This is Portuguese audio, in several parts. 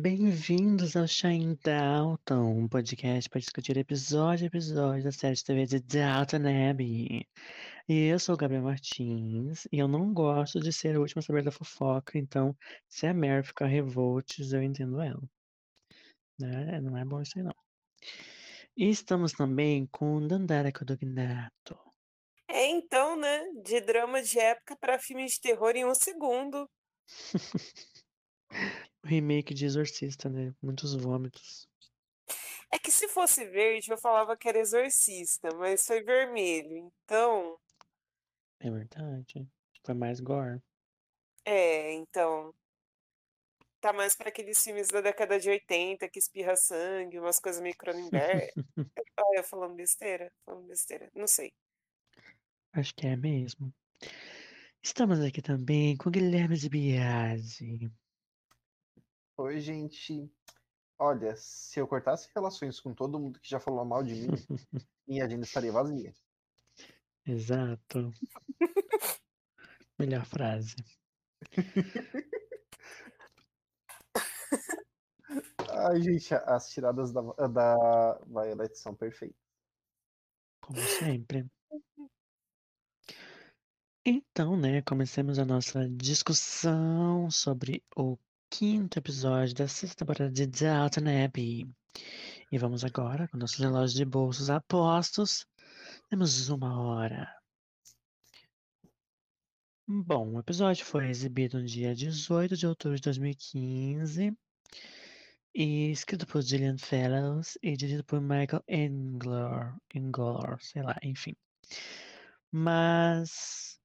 Bem-vindos ao Shine Dalton, um podcast para discutir episódio a episódio da série de TV de Dalton Abbey. E eu sou o Gabriel Martins, e eu não gosto de ser o último a saber da fofoca, então se a Mary ficar revoltes, eu entendo ela. Né? Não é bom isso aí, não. E estamos também com Dandara Codognato. É, então, né? De drama de época para filme de terror em um segundo. o remake de Exorcista, né? Muitos vômitos. É que se fosse verde, eu falava que era Exorcista, mas foi vermelho, então. É verdade. Foi mais gore. É, então. Tá mais para aqueles filmes da década de 80 que espirra sangue, umas coisas meio Cronenberg. Olha, falando besteira? Falando besteira. Não sei. Acho que é mesmo. Estamos aqui também com Guilherme Zibiase. Oi, gente. Olha, se eu cortasse relações com todo mundo que já falou mal de mim, minha agenda estaria vazia. Exato. Melhor frase. Ai, gente, as tiradas da, da Violet são perfeitas. Como sempre. Então, né, comecemos a nossa discussão sobre o quinto episódio da sexta temporada de Downton Abbey. E vamos agora, com nossos relógios de bolsos apostos, temos uma hora. Bom, o episódio foi exibido no dia 18 de outubro de 2015 e escrito por Gillian Fellows e dirigido por Michael Engler, Engler, sei lá, enfim. Mas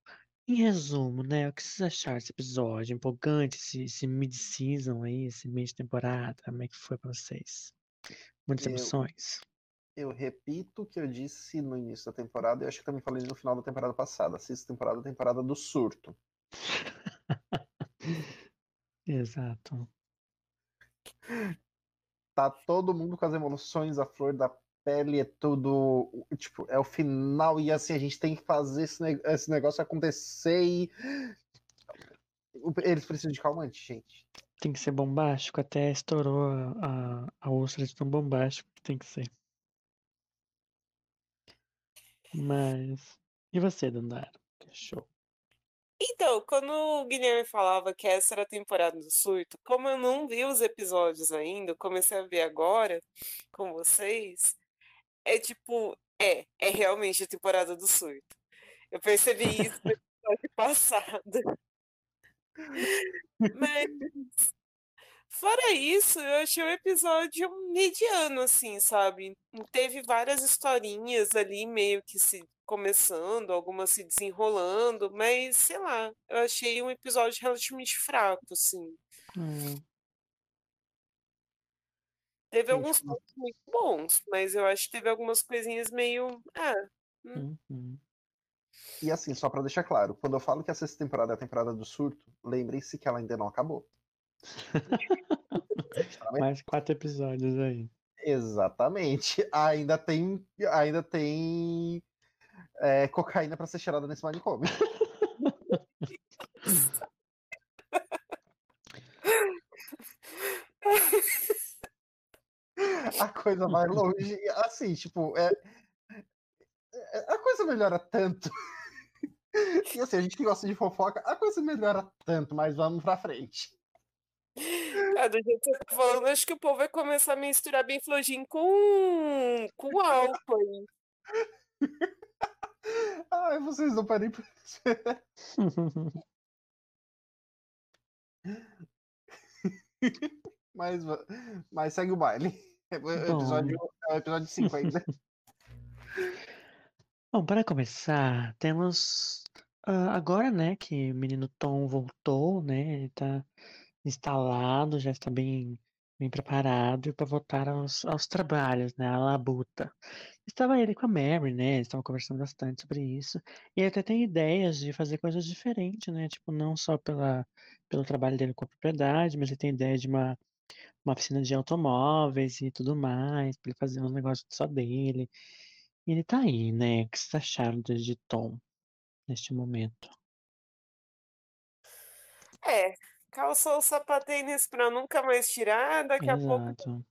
em resumo, né, o que vocês acharam desse episódio? Empolgante, esse, esse mid-season aí, esse mês de temporada? Como é que foi pra vocês? Muitas Eu- emoções? Eu repito o que eu disse no início da temporada e acho que também falei no final da temporada passada. Sexta temporada, temporada do surto. Exato. Tá todo mundo com as emoções, a flor da pele, é tudo. Tipo, é o final e assim, a gente tem que fazer esse, ne- esse negócio acontecer e. Eles precisam de calmante, gente. Tem que ser bombástico, até estourou a, a, a ostra de tão bombástico que tem que ser. Mas. E você, Dandara? Que show. Então, quando o Guilherme falava que essa era a temporada do surto, como eu não vi os episódios ainda, comecei a ver agora com vocês, é tipo, é, é realmente a temporada do surto. Eu percebi isso no episódio passado. Mas, fora isso, eu achei o episódio mediano, assim, sabe? Teve várias historinhas ali meio que se começando, algumas se desenrolando, mas sei lá, eu achei um episódio relativamente fraco, assim. Hum, Teve Gente, alguns pontos muito bons, mas eu acho que teve algumas coisinhas meio. Ah, uhum. E assim, só pra deixar claro, quando eu falo que a sexta temporada é a temporada do surto, lembrem-se que ela ainda não acabou. Mais quatro episódios aí. Exatamente. Ainda tem, ainda tem é, cocaína pra ser cheirada nesse manicômio. A coisa vai longe. Assim, tipo, é, é- a coisa melhora tanto. E assim, a gente que gosta de fofoca, a coisa melhora tanto, mas vamos pra frente. ah, do jeito que você tá falando, acho que o povo vai começar a misturar bem flojinho com, com álcool aí. Ai, vocês não parem pra Mas, mas segue o baile. É o Bom. episódio, é o episódio 5 ainda. Bom, para começar, temos ah, agora, né, que o menino Tom voltou, né, ele tá instalado, já está bem, bem preparado para voltar aos, aos trabalhos, né? A labuta. Estava ele com a Mary, né? Eles estavam conversando bastante sobre isso. E ele até tem ideias de fazer coisas diferentes, né? Tipo, não só pela, pelo trabalho dele com a propriedade, mas ele tem ideia de uma, uma oficina de automóveis e tudo mais, para ele fazer um negócio só dele. E ele tá aí, né? O que vocês acharam de Tom neste momento? É, calçou os sapatênis pra nunca mais tirar, daqui a pouco Exato.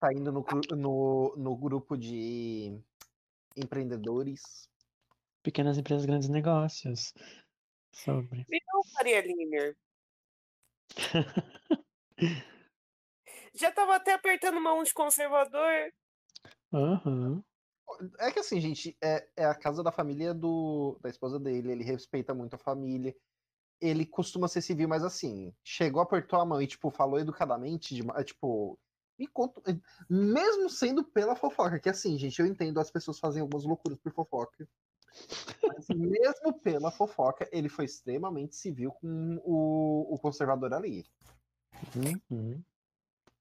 Tá indo no, no, no grupo de empreendedores. Pequenas empresas, grandes negócios. Sobre. Virou Faria Limer. Já tava até apertando mão de conservador. Aham. É que assim, gente, é, é a casa da família do, da esposa dele, ele respeita muito a família. Ele costuma ser civil, mas assim, chegou, apertou a mão e, tipo, falou educadamente, de, tipo, me conta, mesmo sendo pela fofoca, que assim, gente, eu entendo as pessoas fazem algumas loucuras por fofoca. Mas mesmo pela fofoca, ele foi extremamente civil com o, o conservador ali. Uhum.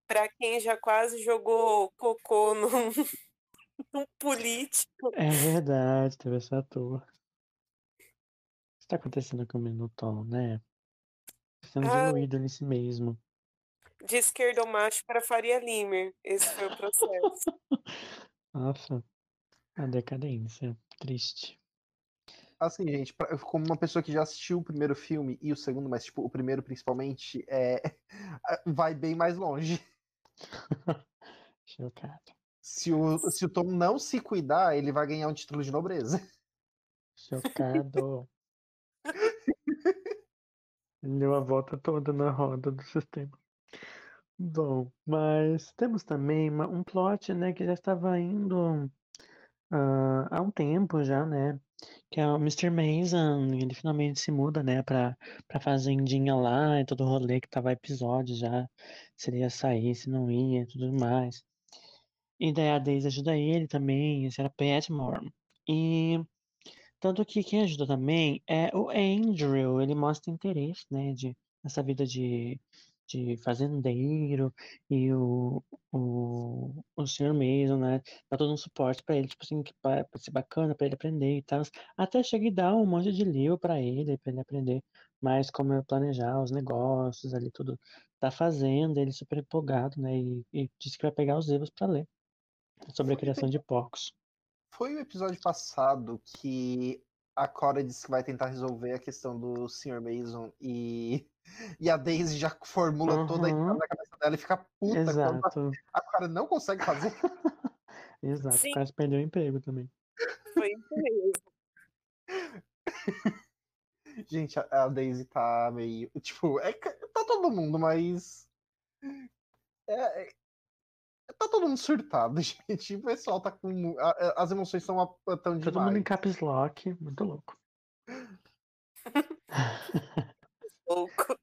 Pra quem já quase jogou cocô num, num político. É verdade, teve essa ator. O que está acontecendo com o Minotom, né? Sendo Ah. diluído si mesmo. De esquerdomacho para Faria Limer. Esse foi o processo. Nossa, a decadência. Triste. Assim, gente, pra- como uma pessoa que já assistiu o primeiro filme e o segundo, mas, tipo, o primeiro principalmente, é, vai bem mais longe. Chocado. Se o, se o Tom não se cuidar, ele vai ganhar um título de nobreza. Chocado. Ele Deu a volta toda na roda do sistema. Bom, mas temos também uma- um plot, né, que já estava indo ah, há um tempo já, né? Que é o Mr. Mason, ele finalmente se muda, né, pra, pra fazendinha lá e todo o rolê que tava episódio já, se ele ia sair, se não ia tudo mais. E daí a Daisy ajuda ele também, esse era Petmore. E tanto que quem ajuda também é o Andrew, ele mostra interesse, né, de, nessa vida de, de fazendeiro e o, o, o Sr. Mason, né, dá todo um suporte pra ele, tipo assim, que pra, pra ser bacana, pra ele aprender e tal. Até chega e dá um monte de livro pra ele, pra ele aprender mais como é planejar os negócios ali, tudo da fazenda, ele super empolgado, né, e, e disse que vai pegar os livros pra ler sobre a criação de porcos. Foi o episódio passado que a Cora disse que vai tentar resolver a questão do Sr. Mason e, e a Daisy já formula toda a Uhum. ideia na cabeça dela e fica puta quando Exato, a Cora não consegue fazer. exato, Sim. quase perdeu o emprego também. Foi isso mesmo. Gente, a, a Daisy tá meio. Tipo, é, que- tá todo mundo, mas. É, é- tá todo mundo surtado, gente. O pessoal tá com. a- a- as emoções estão tão Todo mundo em demais. caps lock, muito louco. Louco.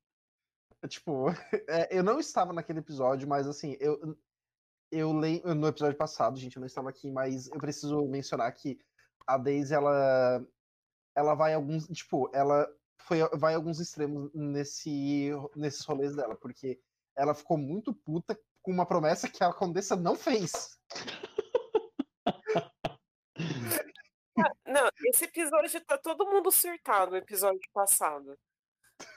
Tipo, é, eu não estava naquele episódio, mas assim, eu. Eu leio no episódio passado, gente, eu não estava aqui, mas eu preciso mencionar que a Daisy, ela. Ela vai alguns. Tipo, ela foi, vai a alguns extremos nesse, nesses rolês dela, porque ela ficou muito puta com uma promessa que a Condessa não fez. Não, esse episódio tá todo mundo surtado, o episódio passado.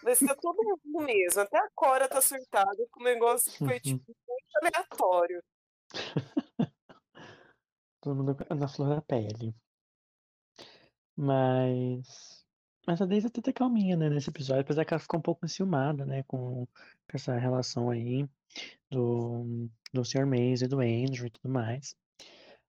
Mas tá todo mundo mesmo. Até a Cora tá surtada com o negócio que foi, tipo, muito aleatório. Todo mundo na flor da pele. Mas. Mas a Daisy até tá calminha, né, nesse episódio, apesar que ela ficou um pouco enciumada, né, com essa relação aí do, do Sr. Maze e do Andrew e tudo mais.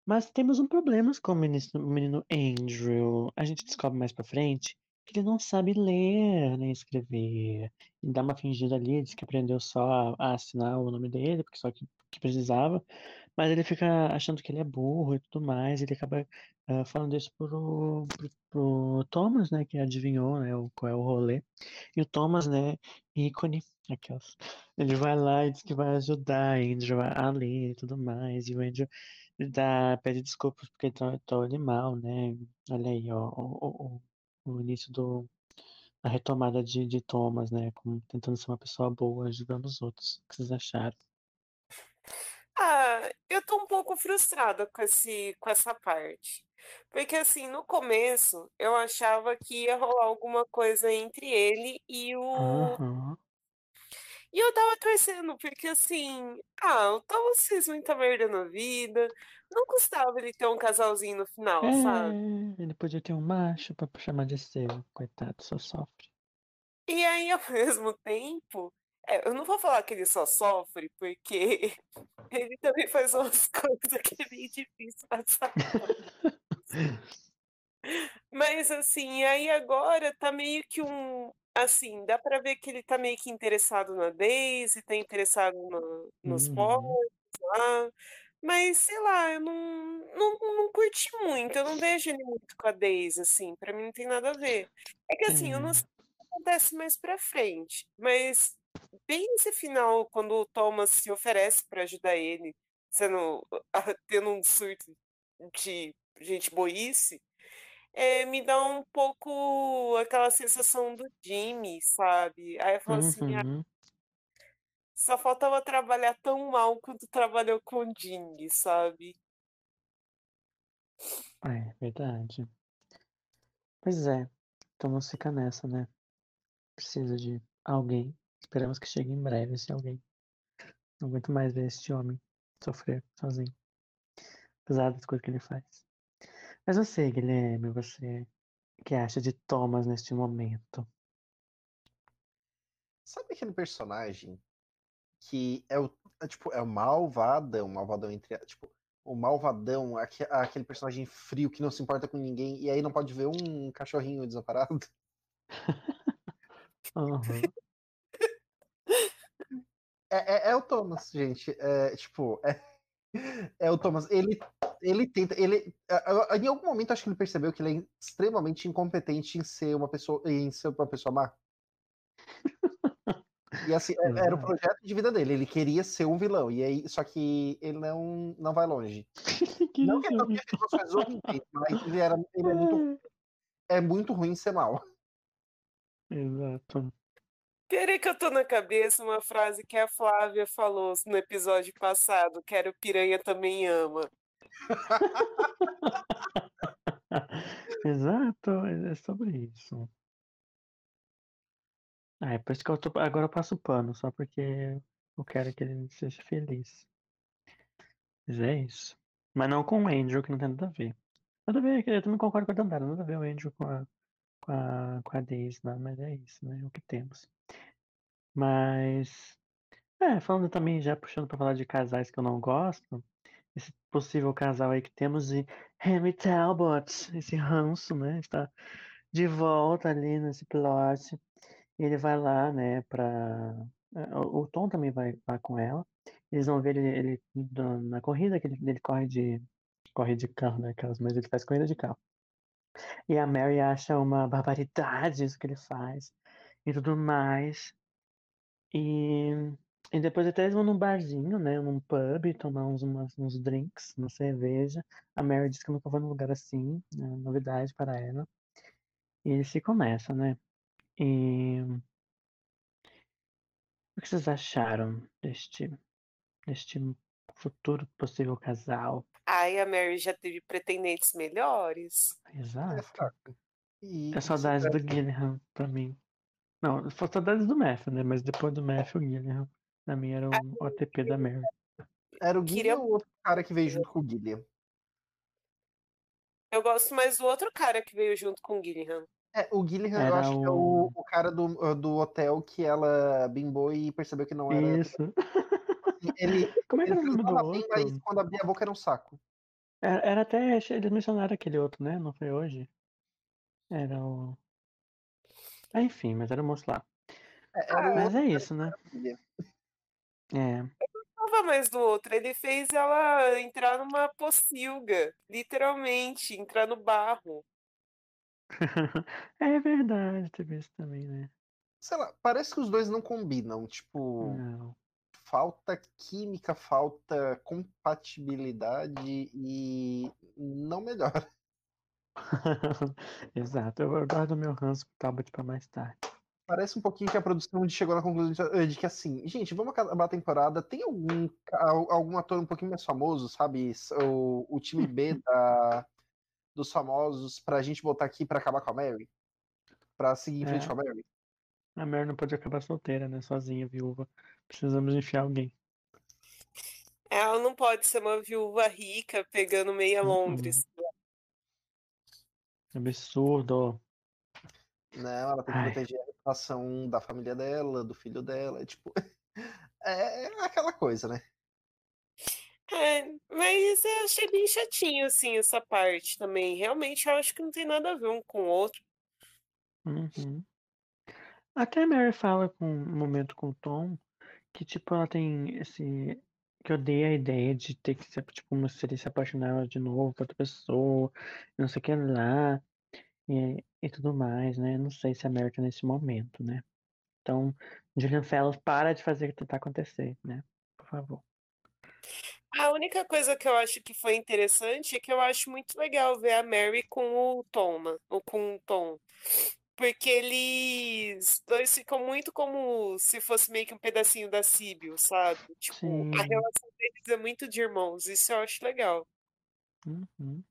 Mas temos um problema com o menino, Andrew. A gente descobre mais pra frente que ele não sabe ler nem escrever. Ele dá uma fingida ali, diz que aprendeu só a, a assinar o nome dele, porque só que, que precisava. Mas ele fica achando que ele é burro e tudo mais. Ele acaba ah, falando isso pro, pro, pro Thomas, né? Que adivinhou, né? O, qual é o rolê. E o Thomas, né? Ícone. Aquelas. Ele vai lá e diz que vai ajudar a Andrew a a ler e tudo mais. E o Andrew dá, pede desculpas porque tratou ele mal, né? Olha aí, ó, o, o- o início do, a retomada de, de Thomas, né? Como tentando ser uma pessoa boa, ajudando os outros. O que vocês acharam? Ah, eu tô um pouco frustrada com esse, com essa parte. Porque assim, no começo eu achava que ia rolar alguma coisa entre ele e o. Aham. E eu tava torcendo, porque assim, ah, o Thomas fez muita merda na vida. Não custava ele ter um casalzinho no final, sabe? É, ele podia ter um macho pra chamar de seu. Coitado, só sofre. E aí, ao mesmo tempo, é, eu não vou falar que ele só sofre, porque ele também faz umas coisas que é meio difícil passar. Mas assim, aí agora tá meio que um. Assim, dá pra ver que ele tá meio que interessado na Daisy, tá interessado no- nos Uhum. povos lá. Mas sei lá, eu não, não, não curti muito, eu não vejo ele muito com a Daisy, assim, pra mim não tem nada a ver. É que assim, eu não sei o que acontece mais pra frente, mas bem nesse final, quando o Thomas se oferece pra ajudar ele, sendo, tendo um surto de gente boice, é, me dá um pouco aquela sensação do Jimmy, sabe? Aí eu falo assim, ah, Uhum. só faltava trabalhar tão mal quanto trabalhou com o Jimmy, sabe? É, verdade. Pois é. Thomas fica nessa, né? Precisa de alguém. Esperamos que chegue em breve esse alguém. Não aguento mais ver este homem sofrer sozinho. Apesar das coisas que ele faz. Mas você, Guilherme, você que acha de Thomas neste momento? Sabe aquele personagem que é o, é, tipo, é o malvadão, malvadão entre, tipo, o malvadão, aque- aquele personagem frio que não se importa com ninguém e aí não pode ver um cachorrinho desamparado? Aham. É, é, é o Thomas, gente. É, tipo, é, é o Thomas. Ele, ele tenta. Ele, em algum momento, acho que ele percebeu que ele é extremamente incompetente em ser uma pessoa, em ser uma pessoa má. E assim, é- era o projeto de vida dele. Ele queria ser um vilão. E aí, só que ele não, não vai longe. Que Não que ele não tenha feito coisas horríveis, mas ele, era, ele é, muito, é muito ruim ser mal. Exato. Peraí que eu tô na cabeça uma frase que a Flávia falou no episódio passado, que era o piranha também ama. Exato, é sobre isso. Ah, é por isso que eu tô, agora eu passo pano, só porque eu quero que ele seja feliz. Mas é isso. Mas não com o Andrew, que não tem nada a ver. Nada a ver, eu também concordo com a Dandara, nada a ver o Andrew com a, com a, com a Daisy, mas é isso, né? É o que temos. Mas, é, falando também, já puxando pra falar de casais que eu não gosto, esse possível casal aí que temos de Henry Talbot, esse ranço, né? Está de volta ali nesse plot. Ele vai lá, né, pra. é, O Tom também vai, vai com ela. Eles vão ver ele, ele na- corrida, que ele, ele corre de. Corre de carro, né, Carlos? Mas ele faz corrida de carro. E a Mary acha uma barbaridade isso que ele faz. E tudo mais. E, e depois até eles vão num barzinho, né? Num pub, tomar uns, umas- uns drinks, uma cerveja. A Mary diz que nunca foi num lugar assim, né, novidade para ela. E eles se começam, né? E o que vocês acharam deste, deste futuro possível casal? Ai, a Mary já teve pretendentes melhores. Exato. E É saudade do Gilliam pra mim. Não, foi saudades do Matthew, né? Mas depois do Matthew, o Gilliam. Pra mim era o OTP da Mary. era o Queria- Guilherme ou o outro cara que veio junto com o Guilherme? Eu gosto mais do outro cara que veio junto com o Gilliam. É, o Guilherme, eu acho que é o- o, o cara do, do hotel que ela bimbou e percebeu que não era. Isso. Ele, Como é que ele era o nome do transava bem, outro? mas quando abria a boca era um saco. Era, era até. Eles mencionaram aquele outro, né? Não foi hoje? Era o. Ah, enfim, mas era o moço lá. É, Mas é isso, né? É. Não mais do outro. Ele fez ela entrar numa pocilga. Literalmente, entrar no barro. é verdade, teve isso também, né? Sei lá, parece que os dois não combinam. Tipo, Não. falta química, falta compatibilidade e não melhora. Exato, eu guardo meu ranço pro Talbot pra mais tarde. Parece um pouquinho que a produção chegou na conclusão de, de que assim, gente, vamos acabar a temporada. Tem algum, al- algum ator um pouquinho mais famoso, sabe? O, o time B da, dos famosos pra gente botar aqui pra acabar com a Mary? Pra seguir em frente É. com a Mary? A Mary não pode acabar solteira, né? Sozinha, viúva. Precisamos enfiar alguém. Ela não pode ser uma viúva rica pegando meia Uhum. Absurdo. Não, ela tem que Ai. proteger a reputação da família dela, do filho dela. É tipo. É aquela coisa, né? É, mas eu achei bem chatinho, assim, essa parte também. Realmente, eu acho que não tem nada a ver um com o outro. Uhum. Até a Mary fala com um momento com o Tom que, tipo, ela tem esse. Que odeia a ideia de ter que ser, tipo, uma seria se apaixonar de novo por outra pessoa, não sei o que lá, e, e tudo mais, né? Não sei se a Mary tá nesse momento, né? Então, Julian Fellows, para de fazer o que tentar acontecer, né? Por favor. A única coisa que eu acho que foi interessante é que eu acho muito legal ver a Mary com o Tom, ou com o Tom. Porque eles dois ficam muito como se fosse meio que um pedacinho da Síbio, sabe? Tipo, Sim. a relação deles é muito de irmãos, isso eu acho legal. Uhum.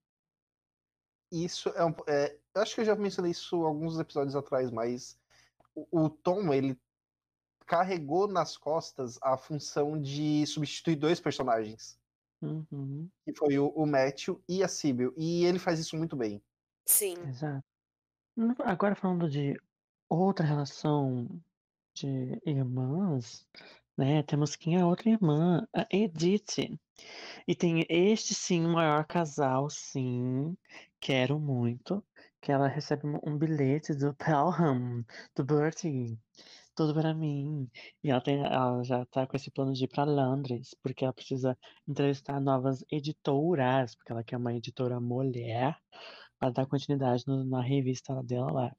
Isso é um. é, eu acho que eu já mencionei isso alguns episódios atrás, mas o, o Tom, ele carregou nas costas a função de substituir dois personagens. Uhum. Que foi o, o Matthew e a Sibyl. E ele faz isso muito bem. Sim. Exato. Agora falando de outra relação de irmãs, né? Temos quem é a outra irmã, a Edith. E tem este sim, o maior casal, sim. Quero muito. Que ela recebe um- um bilhete do Pelham, do Bertie. Tudo para mim. E ela, tem, ela já tá com esse plano de ir para Londres, porque ela precisa entrevistar novas editoras, porque ela quer uma editora mulher para dar continuidade no- na revista dela lá.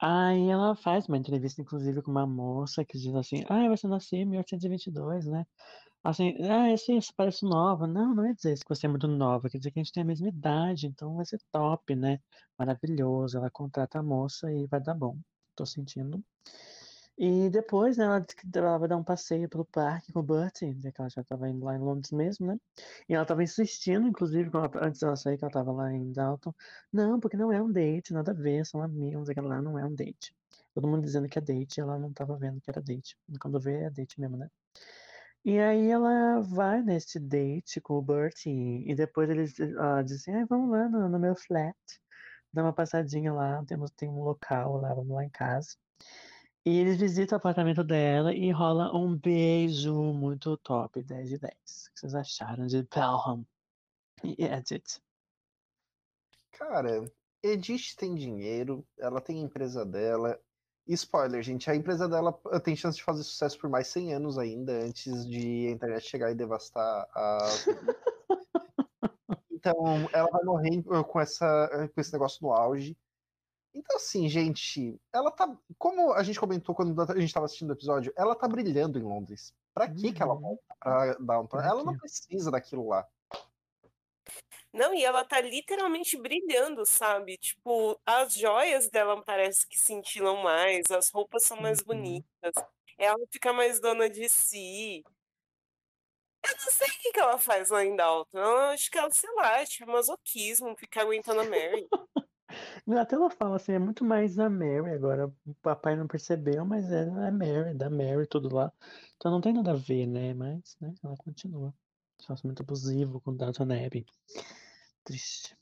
Aí ela faz uma entrevista, inclusive, com uma moça que diz assim: Ah, você nasceu em 1822, né? Assim, ah, isso, isso parece nova. Não, não é dizer que você é muito nova, quer dizer que a gente tem a mesma idade, então vai ser top, né? Maravilhoso. Ela contrata a moça e vai dar bom. Tô sentindo. E depois, né, ela, diz que ela vai dar um passeio pelo parque com o Bertie, né, que ela já tava indo lá em Londres mesmo, né? E ela tava insistindo, inclusive, ela- antes dela sair, que ela tava lá em Dalton. Não, porque não é um date, nada a ver, são amigos, aquela lá não é um date. Todo mundo dizendo que é date, ela não tava vendo que era date. Quando vê, é date mesmo, né? E aí ela vai nesse date com o Bertie, e depois eles dizem, ah, vamos lá no, no meu flat, dá uma passadinha lá, temos, tem um local lá, vamos lá em casa. E eles visitam o apartamento dela e rola um beijo muito top, 10 de 10. O que vocês acharam de Pelham e Edith? Cara, Edith tem dinheiro, ela tem a empresa dela. E Spoiler, gente, a empresa dela eh, tem chance de fazer sucesso por mais 100 anos ainda, antes de a internet chegar e devastar as. então, ela vai morrer eh, com, essa, com esse negócio no auge. Então, assim, gente, ela tá. Como a gente comentou quando a gente tava assistindo o episódio, ela tá brilhando em Londres. Pra que, que ela Uhum. volta pra Downton? Pra Ela não precisa daquilo lá. Não, e ela tá literalmente brilhando, sabe? Tipo, as joias dela parece que cintilam mais, as roupas são mais Uhum. bonitas, ela fica mais dona de si. Eu não sei o que que ela faz lá em Dalton. Eu acho que ela, sei lá, tipo, masoquismo, ficar aguentando a Mary. Até ela fala assim, é muito mais a Mary agora. O papai não percebeu, mas é a Mary, da Mary, tudo lá. Então não tem nada a ver, né? Mas, né, ela continua. Relacionamento abusivo com Downton Abbey. Triste.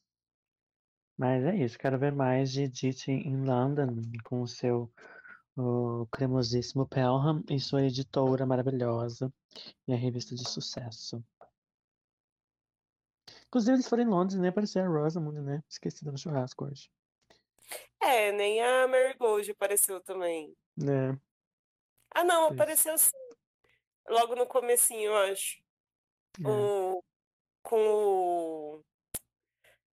Mas é isso, quero ver mais de Edith em London com o seu o cremosíssimo Pelham e sua editora maravilhosa e a revista de sucesso. Inclusive, eles foram em Londres, nem apareceu a Rosamund, né? Esquecida no churrasco hoje. É, nem a Marigold apareceu também. Né? Ah, não, Isso. apareceu sim. Logo no comecinho, eu acho. É. O, com o...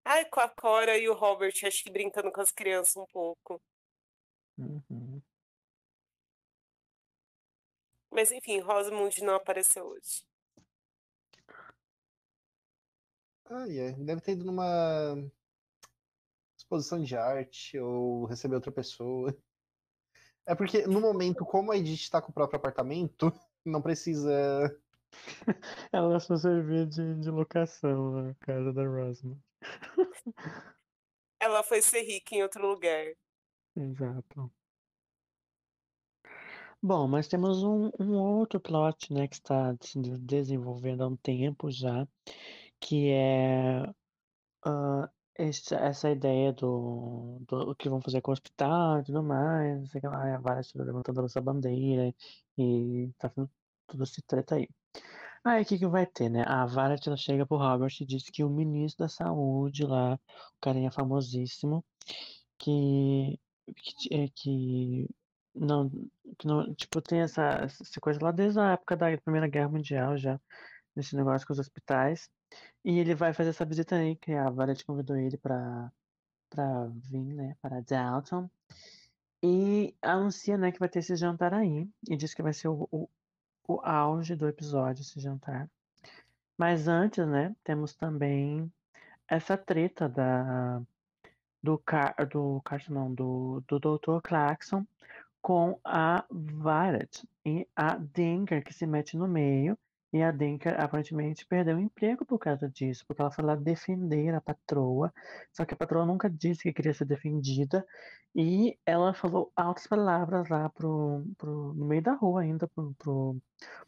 Ai, com a Cora e o Robert, acho que brincando com as crianças um pouco. Uhum. Mas enfim, Rosamund não apareceu hoje. Ai, é. Deve ter ido numa exposição de arte ou receber outra pessoa. É porque no momento, como a Edith está com o próprio apartamento, não precisa. Ela só servia de, de locação a casa da Rosma. Ela foi ser rica em outro lugar. Exato. Bom, mas temos um, um outro plot, né, que está se de- desenvolvendo há um tempo já, que é esse- essa ideia do, do que vão fazer com o hospital e tudo mais, não sei o que lá, e a Vara está levantando essa bandeira e tá fazendo tudo esse treta aí. Aí o que que vai ter, né? A Vara ela chega pro Robert e diz que o ministro da saúde lá, o carinha famosíssimo, que, que, é, que não, que não, tipo, tem essa, essa coisa lá desde a época da Primeira Guerra Mundial já, nesse negócio com os hospitais. E ele vai fazer essa visita aí, que a Violet convidou ele pra, pra vir, né, para Dalton. E anuncia, né, que vai ter esse jantar aí. E diz que vai ser o, o, o auge do episódio, esse jantar. Mas antes, né, temos também essa treta da, do, Car, do Carson, não, do, do Dr. Clarkson com a Violet e a Dinker que se mete no meio e a Dinker aparentemente perdeu o emprego por causa disso, porque ela foi lá defender a patroa, só que a patroa nunca disse que queria ser defendida e ela falou altas palavras lá pro, pro, no meio da rua ainda pro, pro,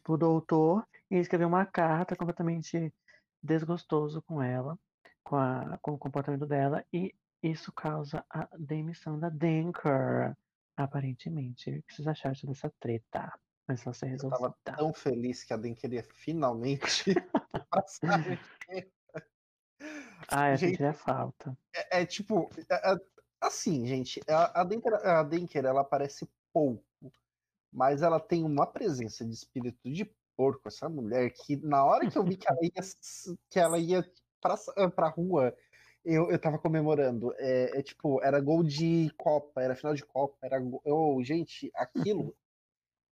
pro doutor e escreveu uma carta completamente desgostoso com ela, com, a, com o comportamento dela e isso causa a demissão da Dinker. Aparentemente. O que vocês acharam dessa treta? Mas ser Eu tava tão feliz que a Den queria finalmente passar. Ah, eu Gente, sentiria falta. É, é tipo, é- é- assim, gente, a, a, Denker, a Denker, ela parece pouco, mas ela tem uma presença de espírito de porco, essa mulher, que na hora que eu vi que ela ia, que ela ia pra, ah, pra rua, eu, eu tava comemorando. É, é tipo, era gol de Copa, era final de Copa, era gol, eu, gente, aquilo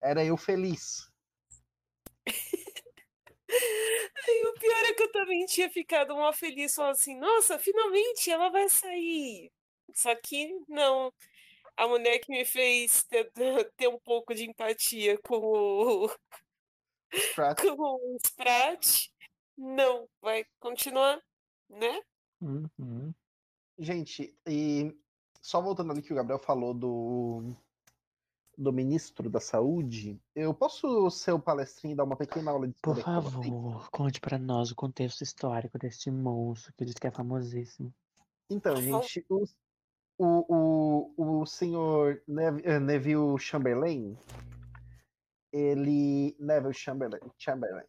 era eu feliz. O pior é que eu também tinha ficado mal feliz, falando assim, nossa, finalmente ela vai sair. Só que não. A mulher que me fez ter, ter um pouco de empatia com o, Sprat, com o Sprat, não, vai continuar, né? Uhum. Gente, e só voltando ali que o Gabriel falou do, do ministro da saúde, eu posso ser o palestrinho e dar uma pequena aula de Por favor, conte pra nós o contexto histórico deste monstro que diz que é famosíssimo. Então, gente, o, o, o, o senhor eh, Neville Chamberlain, ele. Neville Chamberlain, Chamberlain,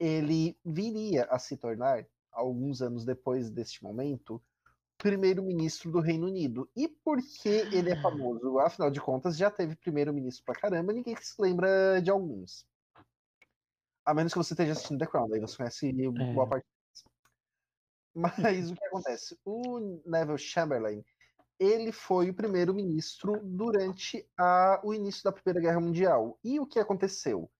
ele viria a se tornar, alguns anos depois deste momento, primeiro-ministro do Reino Unido. E por que ele é famoso? Afinal de contas, já teve primeiro-ministro pra caramba, ninguém se lembra de alguns. A menos que você esteja assistindo The Crown, daí você conhece boa É. parte deles. Mas o que acontece? O Neville Chamberlain, ele foi o primeiro-ministro durante a- o início da Primeira Guerra Mundial. E o que aconteceu?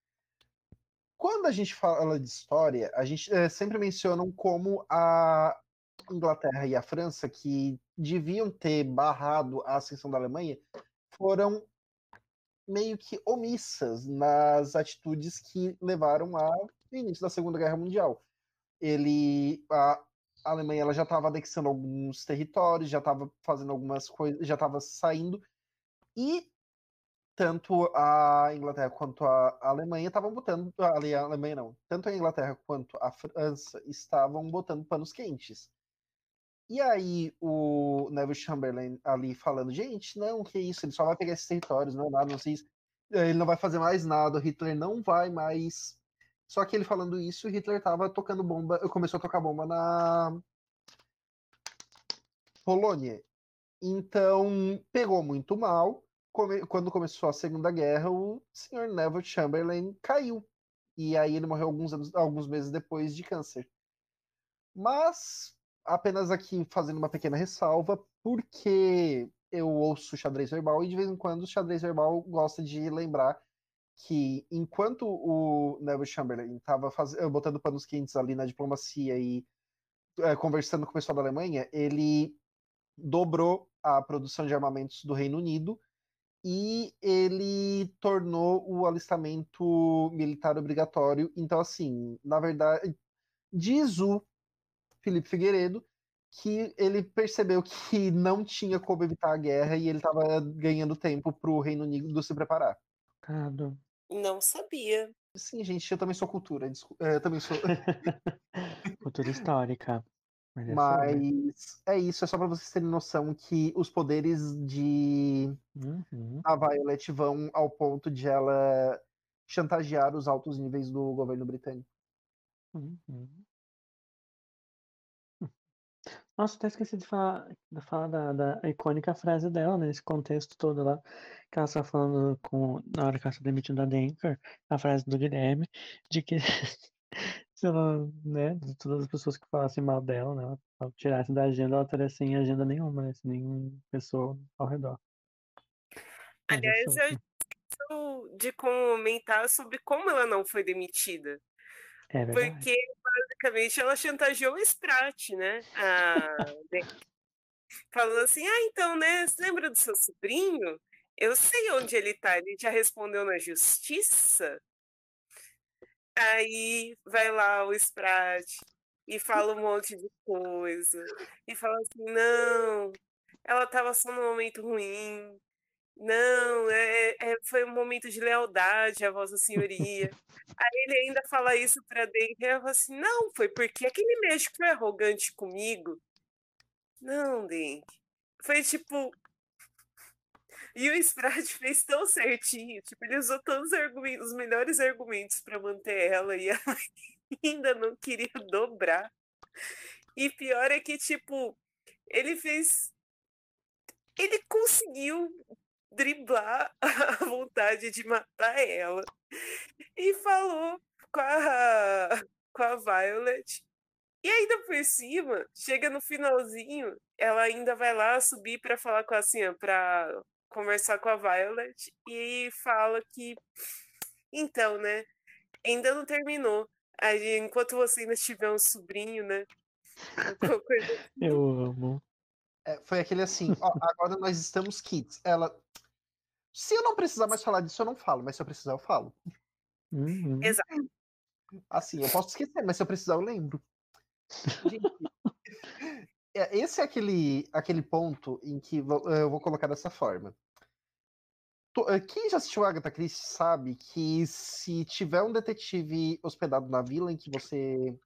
Quando a gente fala de história, a gente eh, sempre mencionam como a Inglaterra e a França, que deviam ter barrado a ascensão da Alemanha, foram meio que omissas nas atitudes que levaram ao início da Segunda Guerra Mundial. Ele, a Alemanha ela já estava anexando alguns territórios, já estava fazendo algumas coisas, já estava saindo, e tanto a Inglaterra quanto a Alemanha estavam botando, ali a Alemanha não, tanto a Inglaterra quanto a França estavam botando panos quentes. E aí o Neville Chamberlain ali falando, gente, não, que isso, ele só vai pegar esses territórios, não é nada, não sei isso. Ele não vai fazer mais nada, o Hitler não vai mais. Só que ele falando isso, o Hitler tava tocando bomba, começou a tocar bomba na Polônia. Então, pegou muito mal. Quando começou a Segunda Guerra, o senhor Neville Chamberlain caiu. E aí ele morreu alguns, anos, alguns meses depois de câncer. Mas, apenas aqui fazendo uma pequena ressalva, porque eu ouço xadrez verbal e de vez em quando o xadrez verbal gosta de lembrar que enquanto o Neville Chamberlain estava botando panos quentes ali na diplomacia e eh, conversando com o pessoal da Alemanha, ele dobrou a produção de armamentos do Reino Unido e ele tornou o alistamento militar obrigatório. Então, assim, na verdade, diz o Felipe Figueiredo que ele percebeu que não tinha como evitar a guerra e ele estava ganhando tempo para o Reino Unido se preparar. Cado. Não sabia. Sim, gente, eu também sou cultura. desculpa, Eu também sou. Cultura histórica. Mas é. Mas é isso, é só para vocês terem noção que os poderes de Uhum. a Violet vão ao ponto de ela chantagear os altos níveis do governo britânico. Uhum. Nossa, até esqueci de falar, de falar da, da icônica frase dela, né, nesse contexto todo lá, que ela está falando com, na hora que ela está demitindo a Denker, a frase do Guilherme, de que se ela, né, de todas as pessoas que falassem mal dela, né, ela tirasse da agenda, ela estaria sem agenda nenhuma, né, sem nenhuma pessoa ao redor. Aliás, eu esqueci de comentar sobre como ela não foi demitida. É verdade. Porque basicamente ela chantageou o Sprat, né? A... Falando assim: ah, então, né? Você lembra do seu sobrinho? Eu sei onde ele tá. Ele já respondeu na justiça. Aí vai lá o Sprat e fala um monte de coisa. E fala assim: não, ela tava só num momento ruim. Não, é, é- foi um momento de lealdade a Vossa Senhoria. Aí ele ainda fala isso pra Denker. Ela fala assim: não, foi porque aquele médico foi arrogante comigo. Não, Denk. Foi tipo. E o Sprat fez tão certinho. Tipo, ele usou todos os, argumentos, os melhores argumentos pra manter ela e ela ainda não queria dobrar. E pior é que, tipo, ele fez. Ele conseguiu driblar a vontade de matar ela. E falou com a, com a Violet. E ainda por cima, chega no finalzinho, ela ainda vai lá subir para falar com a assim, para conversar com a Violet e fala que então, né, ainda não terminou. Aí, enquanto você ainda tiver um sobrinho, né? Eu amo. É, foi aquele assim, ó, agora nós estamos kids. Ela. Se eu não precisar mais falar disso, eu não falo, mas se eu precisar, eu falo. Uhum. Exato. Assim, eu posso esquecer, mas se eu precisar, eu lembro. Gente, é, esse é aquele, aquele ponto em que vo- eu vou colocar dessa forma. To- eh, Quem já assistiu Agatha Christie sabe que se tiver um detetive hospedado na vila em que você.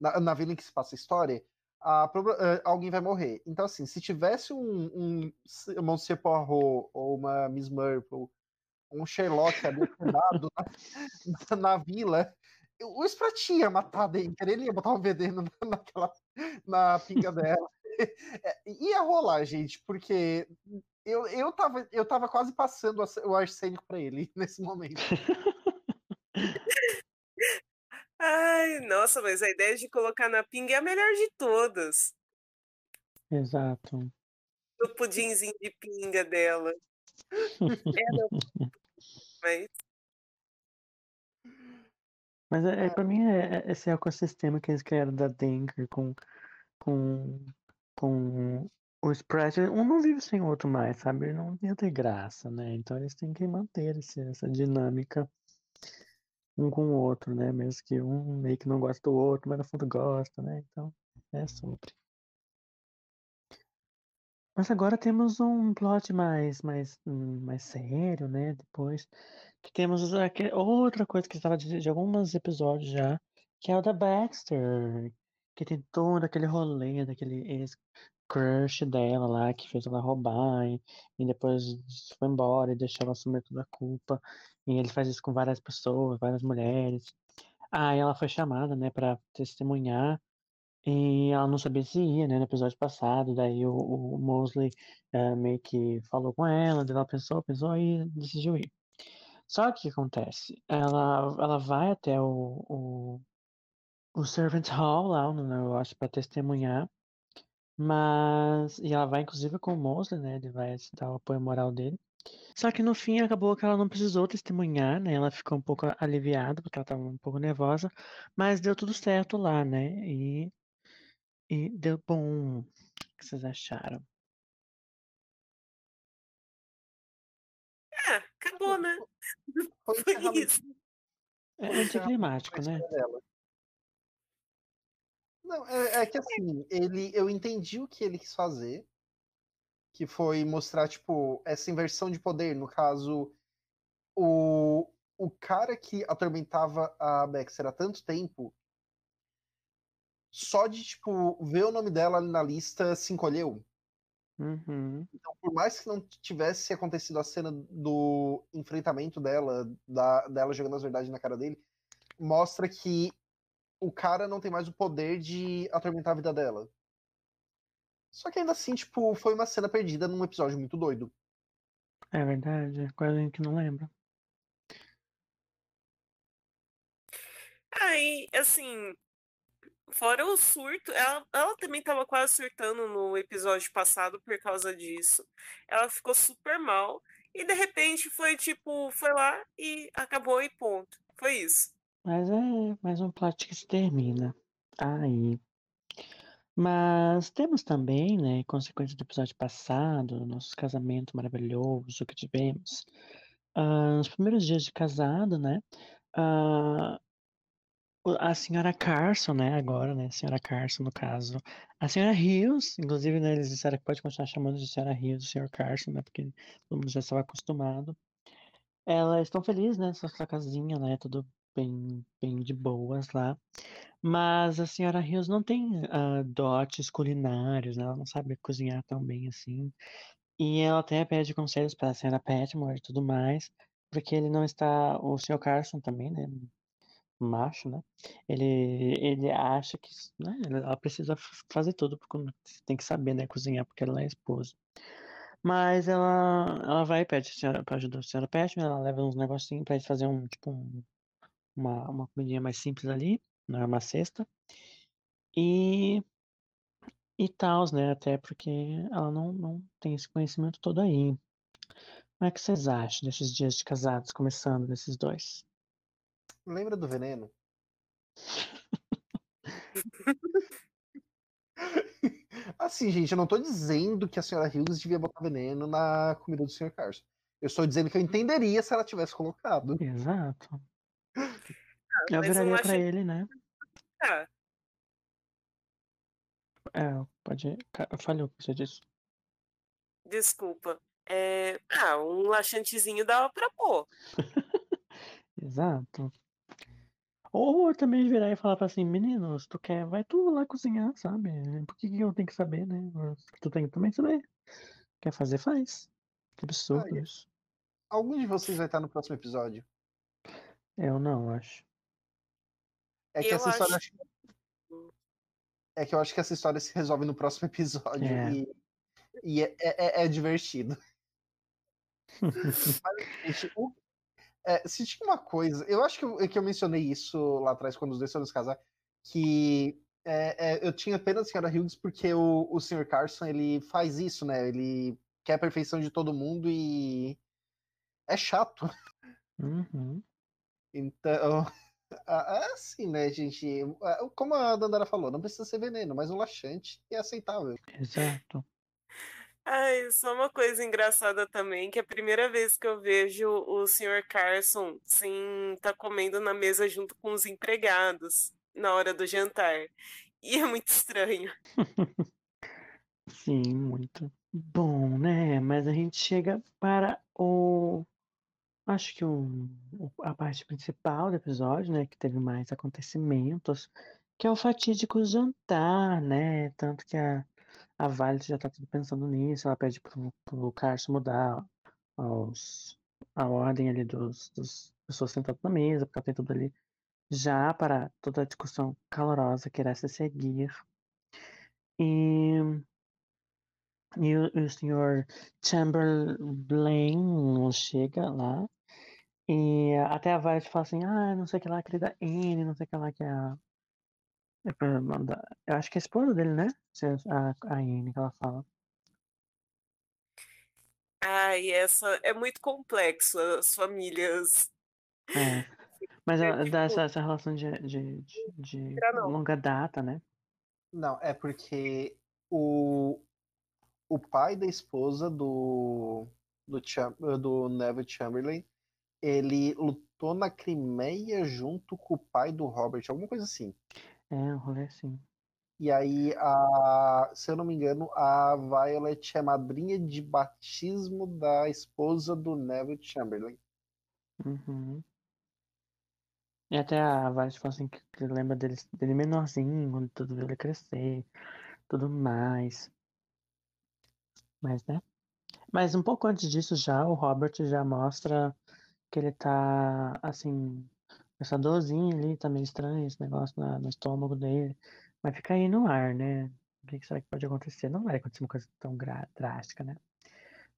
Na, na vila em que se passa a história, a eh, alguém vai morrer. Então, assim, se tivesse um, um Monsieur Poirot ou uma Miss Marple, um Sherlock ali hospedado na, na vila, o Sprat ia matar a Denker, ele ia botar um veneno na- naquela, na pinga dela. É, Ia rolar, gente, porque eu, eu, tava, eu tava quase passando o arsênico pra ele nesse momento. Ai, nossa, mas a ideia de colocar na pinga é a melhor de todas. Exato. O pudinzinho de pinga dela. É, mas Mas é, é, pra mim é, é esse ecossistema que eles criaram da Denker com, com, com o Sprite, um não vive sem o outro mais, sabe? Não ia ter graça, né? Então eles têm que manter esse, essa dinâmica um com o outro, né? Mesmo que um meio que não gosta do outro, mas no fundo gosta, né? Então é sobre. Mas agora temos um plot mais, mais, hum, mais sério, né? Depois que temos outra coisa que estava de, de alguns episódios já, que é o da Baxter, que tem todo aquele rolê daquele ex-crush dela lá, que fez ela roubar e, e depois foi embora e deixou ela assumir toda a culpa. E ele faz isso com várias pessoas, várias mulheres. Aí ela foi chamada, né, pra testemunhar. E ela não sabia se ia, né, no episódio passado, daí o, o Mosley eh, meio que falou com ela, daí ela pensou, pensou e decidiu ir. Só que o que acontece? Ela, ela vai até o, o, o Servant Hall lá, no negócio, pra testemunhar, mas. E ela vai inclusive com o Mosley, né, ele vai dar o apoio moral dele. Só que no fim acabou que ela não precisou testemunhar, né? Ela ficou um pouco aliviada, porque ela estava um pouco nervosa, mas deu tudo certo lá, né? E, e deu bom. que vocês acharam? Ah, acabou, né? Foi Foi isso. É Foi anticlimático, né? dela. Não, é, é que assim, ele, eu entendi o que ele quis fazer, que foi mostrar, tipo, essa inversão de poder. No caso, o, o cara que atormentava a Baxter há tanto tempo, só de, tipo, ver o nome dela ali na lista se encolheu. Uhum. Então, por mais que não tivesse acontecido a cena do enfrentamento dela, da, dela jogando as verdades na cara dele, mostra que o cara não tem mais o poder de atormentar a vida dela. Só que ainda assim, tipo, foi uma cena perdida num episódio muito doido. É verdade, quase a gente não lembra. Aí, assim, fora o surto, ela, ela também tava quase surtando no episódio passado por causa disso. Ela ficou super mal. E de repente foi tipo, foi lá e acabou e ponto. Foi isso. Mas é mais um plot que se termina aí. Mas temos também, né, consequência do episódio passado, nosso casamento maravilhoso que tivemos. ah, nos primeiros dias de casado, né? ah, a senhora Carson, né, agora, né, a senhora Carson, no caso. A senhora Rios, inclusive, né, eles disseram que pode continuar chamando de senhora Rios, senhor Carson, né, porque todo mundo já estava acostumado. Elas estão felizes, né, sua casinha, né, tudo bem, bem de boas lá. Mas a senhora Rios não tem ah, dotes culinários, né, ela não sabe cozinhar tão bem assim. E ela até pede conselhos para a senhora Petmore e tudo mais, porque ele não está, o senhor Carson também, né, macho, né? Ele, ele acha que né, ela precisa fazer tudo, porque tem que saber, né, cozinhar, porque ela é esposa. Mas ela, ela vai e pede a senhora, pra ajudar a senhora Petmore, ela leva uns negocinhos eles fazer um, tipo, um, uma, uma comidinha mais simples ali, não é uma cesta. E, e tal, né? Até porque ela não, não tem esse conhecimento todo aí. Como é que vocês acham desses dias de casados, começando desses dois? Lembra do veneno? assim, gente, eu não tô dizendo que a senhora Hughes devia botar veneno na comida do Sr. Carson. Eu estou dizendo que eu entenderia se ela tivesse colocado. Exato. Eu viraria pra ele, né? Ah, É, pode. Falhou o que você disse. desculpa. É, ah, um laxantezinho dava pra pôr. Exato. Ou eu também virar e falar pra assim, menino, se tu quer, vai tu lá cozinhar, sabe? Por que, que eu tenho que saber, né? Tu tem que também saber. Quer fazer, faz. Que absurdo Ah, isso. Algum de vocês vai estar no próximo episódio? Eu não, acho. É que Eu essa história. acho- É que eu acho que essa história se resolve no próximo episódio. É. E, e é, é- é divertido. Gente, o- é, se tinha uma coisa, eu acho que eu, que eu mencionei isso lá atrás, quando os dois foram se casar, que é, é, eu tinha pena da senhora Hughes porque o, o Sr. Carson ele faz isso, né? Ele quer a perfeição de todo mundo e é chato. Uhum. Então, é assim, né, gente? É, Como a Dandara falou, não precisa ser veneno, mas um laxante é aceitável. Exato. Ai, só uma coisa engraçada também, que é a primeira vez que eu vejo o Sr. Carson, sim, tá comendo na mesa junto com os empregados na hora do jantar. E é muito estranho. Sim, muito. Bom, né? Mas a gente chega para o. Acho que o- a parte principal do episódio, né? Que teve mais acontecimentos, que é o fatídico jantar, né? Tanto que a, a Violet já tá tudo pensando nisso, ela pede pro, pro Carson mudar os, a ordem ali dos, dos pessoas sentadas na mesa, porque ela tem tudo ali já para toda a discussão calorosa que irá se seguir. E. E o, o senhor Chamberlain chega lá e até a Violet fala assim, ah, não sei o que lá, querida Anne, não sei o que lá que é a... é pra mandar- Eu acho que é a esposa dele, né? Se é A, a Anne que ela fala. Ai, essa é muito complexo, as famílias. É. Mas É, ela dá tipo- essa, essa relação de, de, de, de não. longa data, né? Não, é porque o, o pai da esposa do, do, Cham- do Neville Chamberlain, ele lutou na Crimeia junto com o pai do Robert, alguma coisa assim. É, um rolê assim. E aí, a, se eu não me engano, a Violet é madrinha de batismo da esposa do Neville Chamberlain. Uhum. E até a Violet falou assim que, que lembra dele, dele menorzinho, quando tudo viu ele crescer, tudo mais. Mas, né? Mas um pouco antes disso já, o Robert já mostra que ele tá, assim, essa dorzinha ali, tá meio estranho esse negócio na- no estômago dele. Mas fica aí no ar, né? O que que será que pode acontecer? Não vai acontecer uma coisa tão drástica, né?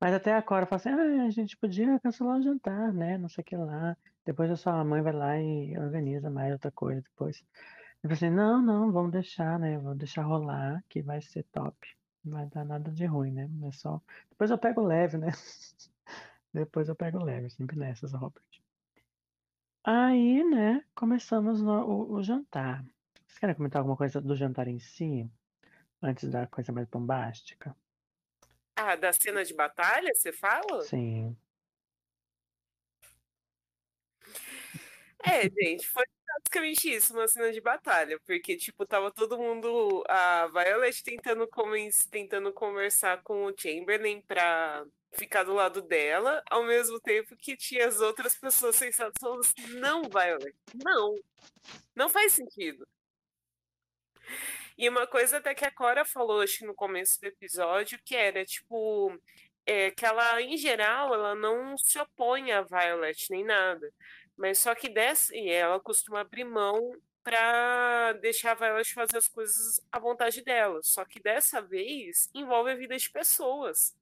Mas até a Cora fala assim, ah, a gente podia cancelar o jantar, né? Não sei o que lá. Depois a sua mãe vai lá e organiza mais outra coisa depois. Eu assim, não, não, vamos deixar, né? Vamos deixar rolar, que vai ser top. Não vai dar nada de ruim, né? É só... Depois eu pego leve, né? Depois eu pego leve, sempre nessas, Robert. Aí, né, começamos no- o, o jantar. Vocês querem comentar alguma coisa do jantar em si? Antes da coisa mais bombástica? Ah, da cena de batalha, você fala? Sim. É, gente, foi basicamente isso, uma cena de batalha, porque, tipo, tava todo mundo, a Violet tentando, tentando conversar com o Chamberlain pra ficar do lado dela, ao mesmo tempo que tinha as outras pessoas sensatas falando assim, não, Violet, não, não faz sentido. E uma coisa até que a Cora falou, acho que no começo do episódio, que era, tipo, é, que ela, em geral, ela não se opõe a Violet nem nada. Mas só que dessa, e ela costuma abrir mão pra deixar a Violet fazer as coisas à vontade dela. Só que dessa vez envolve a vida de pessoas.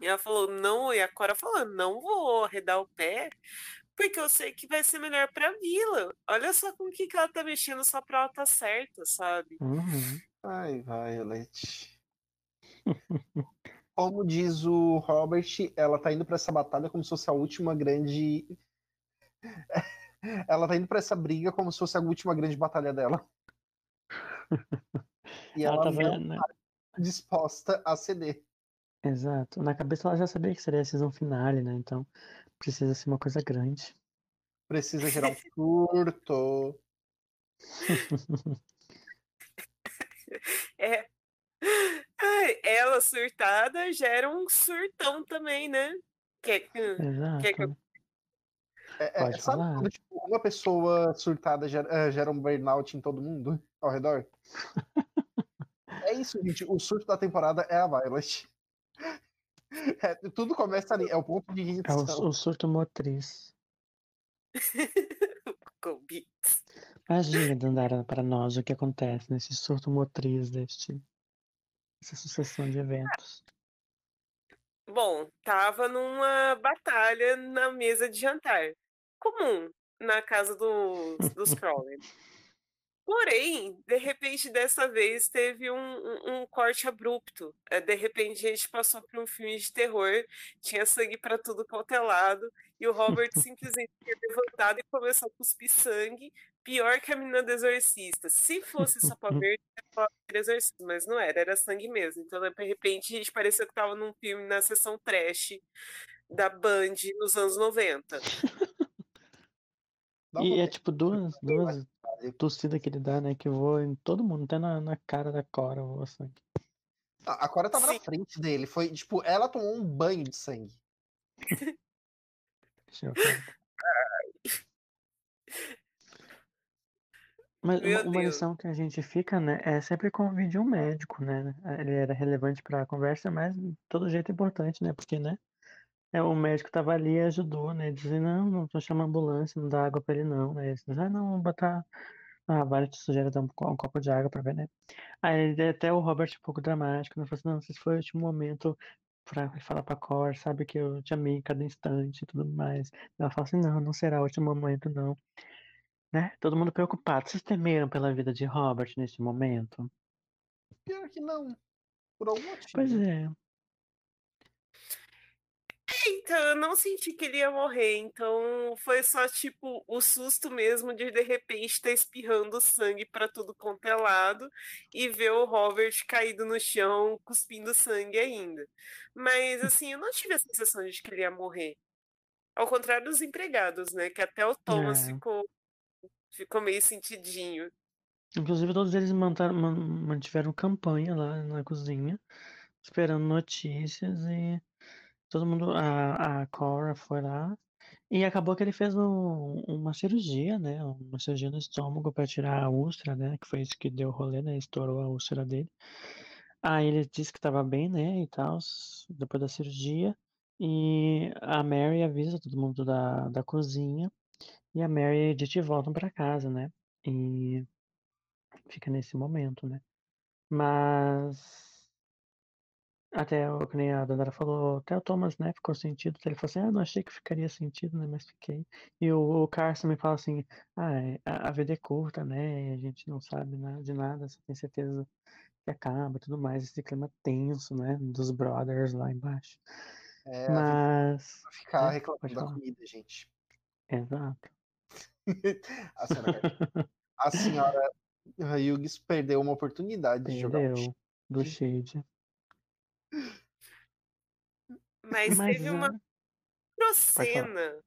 E ela falou, não, e a Cora falou, não vou arredar o pé, porque eu sei que vai ser melhor pra vila. Olha só com o que, que ela tá mexendo só pra ela tá certa, sabe? Uhum. Ai, Violet. Como diz o Robert, ela tá indo pra essa batalha como se fosse a última grande. Ela tá indo pra essa briga como se fosse a última grande batalha dela. E Ela ela não né? tá disposta a ceder. Exato. Na cabeça ela já sabia que seria a season finale, né? Então precisa ser uma coisa grande. Precisa gerar um surto. É. Ai, Ela surtada gera um surtão também, né? Quer, Exato. quer que eu É, é, Pode sabe falar. quando tipo, uma pessoa surtada gera, eh, gera um burnout em todo mundo ao redor? é isso, gente. O surto da temporada é a Violet. É, tudo começa ali, é o ponto de É o, o surto motriz. Imagina, Dandara, para nós o que acontece nesse surto motriz deste, essa sucessão de eventos. Bom, tava numa batalha na mesa de jantar. Comum na casa dos, dos Crowley. Porém, de repente, dessa vez teve um, um- um corte abrupto. É, De repente, a gente passou por um filme de terror, tinha sangue para tudo quanto é e o Robert simplesmente tinha levantado e começou a cuspir sangue, pior que a menina do exorcista. Se fosse só pra ver, ia falar que era exorcista, mas não era, era sangue mesmo. Então, de repente, a gente parecia que tava num filme na sessão trash da Band nos anos 90. Dá E é ver. tipo duas, duas vale. tossidas que ele dá, né? Que voa em todo mundo, até na, na cara da Cora voa sangue. A a Cora tava Sim. na frente dele. Foi, tipo, ela tomou um banho de sangue. Deixa eu ver. Mas Meu uma, uma Deus. lição que a gente fica, né, é sempre convide um médico, né? Ele era relevante para a conversa, mas de todo jeito é importante, né? Porque, né? É, o médico tava ali e ajudou, né? Dizendo, não, não tô chamando ambulância, não dá água pra ele não, né? Ele disse, ah, não, vou botar. Ah, vale te sugere dar um, co- um copo de água pra ver, né? Aí ele- até o Robert um pouco dramático, né? Falou assim, não, esse foi o último momento pra falar pra Cor, sabe que eu te amei cada instante e tudo mais. Ela fala assim, não, não será o último momento, não. Né? Todo mundo preocupado. Vocês temeram pela vida de Robert nesse momento? Pior que não. Por algum motivo. Pois é. Então, eu não senti que ele ia morrer, então foi só tipo o susto mesmo de de repente estar espirrando sangue pra tudo quanto é lado e ver o Robert caído no chão, cuspindo sangue ainda. Mas assim, eu não tive a sensação de que ele ia morrer. Ao contrário dos empregados, né? Que até o Thomas É. ficou, ficou meio sentidinho. Inclusive, todos eles mantiveram campanha lá na cozinha, esperando notícias e todo mundo. A, a Cora foi lá e acabou que ele fez um- uma cirurgia, né? Uma cirurgia no estômago para tirar a úlcera, né? Que foi isso que deu rolê, né? Estourou a úlcera dele. Aí ele disse que estava bem, né? E tal, depois da cirurgia. E a Mary avisa todo mundo da, da cozinha. E a Mary e a Edith voltam para casa, né? E fica nesse momento, né? Mas até o que nem a Dandara falou, até o Thomas, né, ficou sentido. Ele falou assim, ah, não achei que ficaria sentido, né, mas fiquei. E o, o Carson me fala assim, ah, é, a, a vida é curta, né, a gente não sabe nada de nada, só tem certeza que acaba e tudo mais, esse clima tenso, né, dos brothers lá embaixo. É, vida Mas, ficar É, reclamando da comida, gente. exato. a senhora, a senhora perdeu uma oportunidade de jogar um Perdeu do Shade. Mas, Mas teve uma procena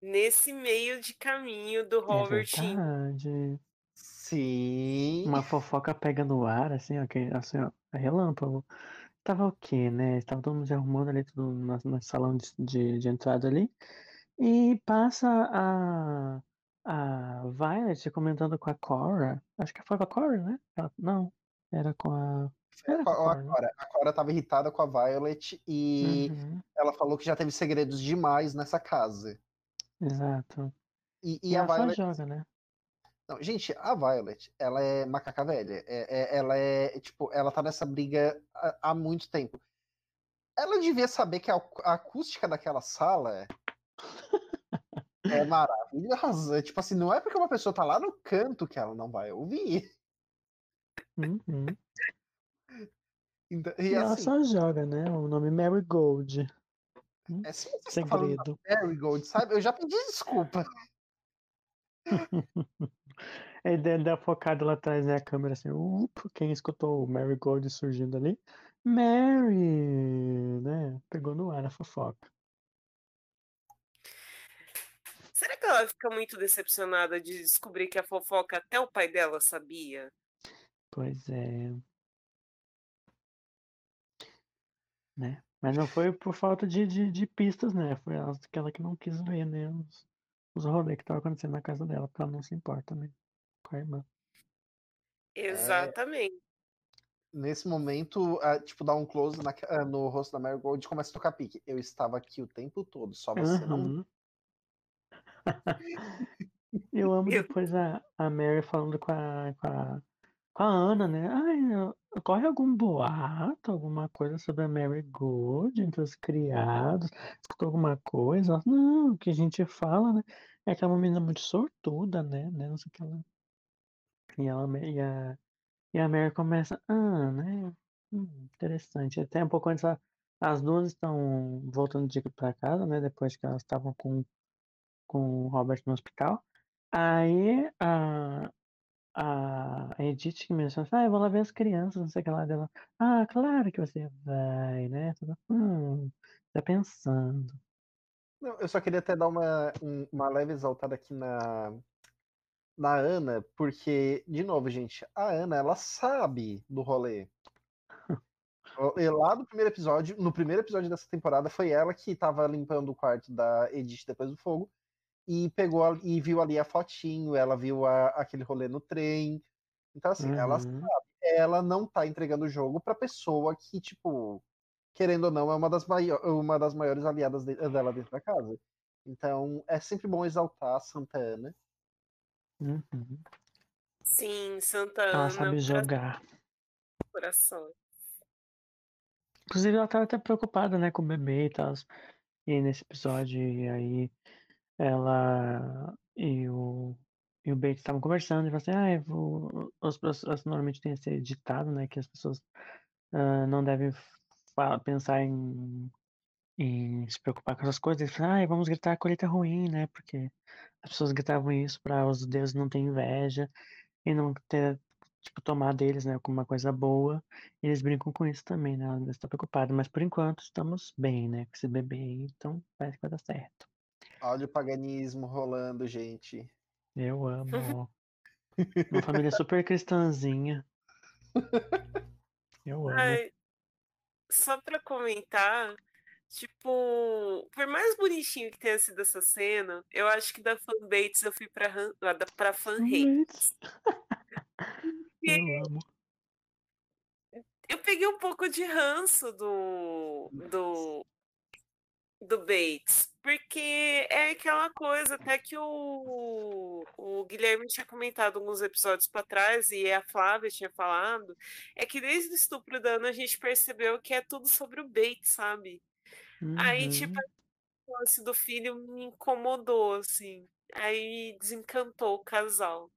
nesse meio de caminho do é Robert verdade. Sim. Uma fofoca pega no ar, assim, ó, que, assim, ó, relâmpago. Tava o quê, né? Tava todo mundo se arrumando ali, tudo no, no salão de, de, de entrada ali. E passa a, a Violet comentando com a Cora. Acho que foi com a Cora, né? Ela- não, era com a. Era A, Cora, a Cora tava irritada com a Violet e Uhum, ela falou que já teve segredos demais nessa casa. exato. E, E, e a ela só Violet. joga, né? Não, gente, a Violet, ela é macaca velha. É, é- ela é, tipo, ela tá nessa briga há, há muito tempo. Ela devia saber que a, a acústica daquela sala é maravilhosa. Tipo assim, não é porque uma pessoa tá lá no canto que ela não vai ouvir. Uhum. Então, E e ela assim, só joga, né? O nome é, você está falando da Segredo. Marigold, sabe? Eu já pedi desculpa. Aí dá dá focada lá atrás, né? A câmera assim, upa, quem escutou o Marigold surgindo ali? Mary, né? Pegou no ar a fofoca. Será que ela fica muito decepcionada de descobrir que a fofoca até o pai dela sabia? Pois é. Né? Mas não foi por falta de, de, de pistas, né? Foi ela- aquela que não quis ver, né? Os, os rolês que estavam acontecendo na casa dela, porque ela não se importa, né? Com a irmã. Exatamente. Nesse momento, ah, tipo, dá um close na- ah, no rosto da Marigold e começa a tocar pique. Eu estava aqui o tempo todo, só você não. Eu amo Eu- depois a, a Mary falando com a, com a, com a Ana, né? Ai, eu- corre algum boato, alguma coisa sobre a Mary Good entre os criados? Escutou alguma coisa? Ela, Não, o que a gente fala, né? É que ela é uma menina muito sortuda, né? né? Não sei o que ela... E, ela, e, a, e a Mary começa, ah, né? Hum, interessante. Até um pouco antes, a- as duas estão voltando de para casa, né? Depois que elas estavam com com o Robert no hospital. Aí a, a Edith que menciona, ah, eu vou lá ver as crianças, não sei o que lá dela. Ah, claro que você vai, né? Tudo, Hum, tá pensando. Não, eu só queria até dar uma, um- uma leve exaltada aqui na, na Ana, porque, de novo, gente, a Ana, ela sabe do rolê. E Lá no primeiro episódio, no primeiro episódio dessa temporada, foi ela que tava limpando o quarto da Edith depois do fogo e pegou a- e viu ali a fotinho, ela viu a- aquele rolê no trem. Então, assim, ela Uhum. ela não tá entregando o jogo pra pessoa que, tipo, querendo ou não, é uma das, maio- uma das maiores aliadas de- dela dentro da casa. Então, é sempre bom exaltar a Santana. Uhum. Sim, Santa Ela Ana, sabe jogar. coração. Inclusive, ela tava até preocupada, né, com o bebê e tal. E nesse episódio, e aí ela e o, e o Bates estavam conversando e falaram assim, ah, eu vou... As pessoas normalmente tem esse ditado, né, que as pessoas ah, não devem pensar em e se preocupar com essas coisas. Ele fala, ah, vamos gritar a colheita ruim, né? Porque as pessoas gritavam isso para os deuses não ter inveja e não ter, tipo, tomar deles, né, como uma coisa boa. E eles brincam com isso também, né? Eles estão preocupados, mas por enquanto estamos bem, né, com esse bebê aí, então parece que vai dar certo. Olha o paganismo rolando, gente. Eu amo. Uma família super cristãzinha. Eu amo. Ai, só pra comentar, tipo, por mais bonitinho que tenha sido essa cena, eu acho que da fanbates eu fui pra, ah, da- pra fan hates. Eu amo. Eu peguei um pouco de ranço do, do, do Bates, porque é aquela coisa até que o, o Guilherme tinha comentado alguns episódios para trás e a Flávia tinha falado, é que desde o estupro da Ana a gente percebeu que é tudo sobre o Bates, sabe? Aí, tipo, Uhum. o lance do filho me incomodou, assim. Aí desencantou o casal.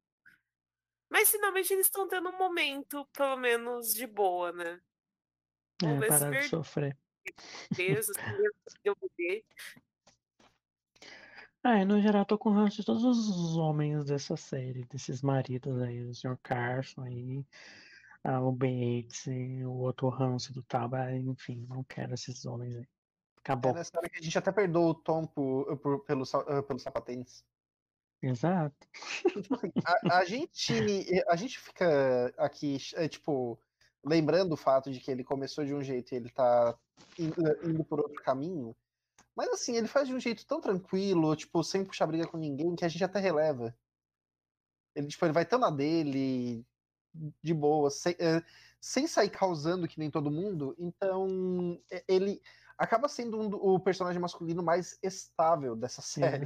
Mas finalmente eles estão tendo um momento, pelo menos, de boa, né? É, parar de sofrer. Peso, se deu bebê. Ah, e no geral tô com ranço de todos os homens dessa série, desses maridos aí, o Sr. Carson aí, ah, o Bates o outro ranço do Taba, enfim, não quero esses homens aí. É Acabou. nessa hora que a gente até perdoou o Tom por, por, pelo, ah, pelo sapatênis. Exato. A, a gente, a gente fica aqui, é, tipo, lembrando o fato de que ele começou de um jeito e ele tá indo, indo por outro caminho. Mas assim, ele faz de um jeito tão tranquilo, tipo, sem puxar briga com ninguém, que a gente até releva. Ele, tipo, ele vai tão na dele, de boa, sem, é, sem sair causando que nem todo mundo. Então, ele acaba sendo um o personagem masculino mais estável dessa série.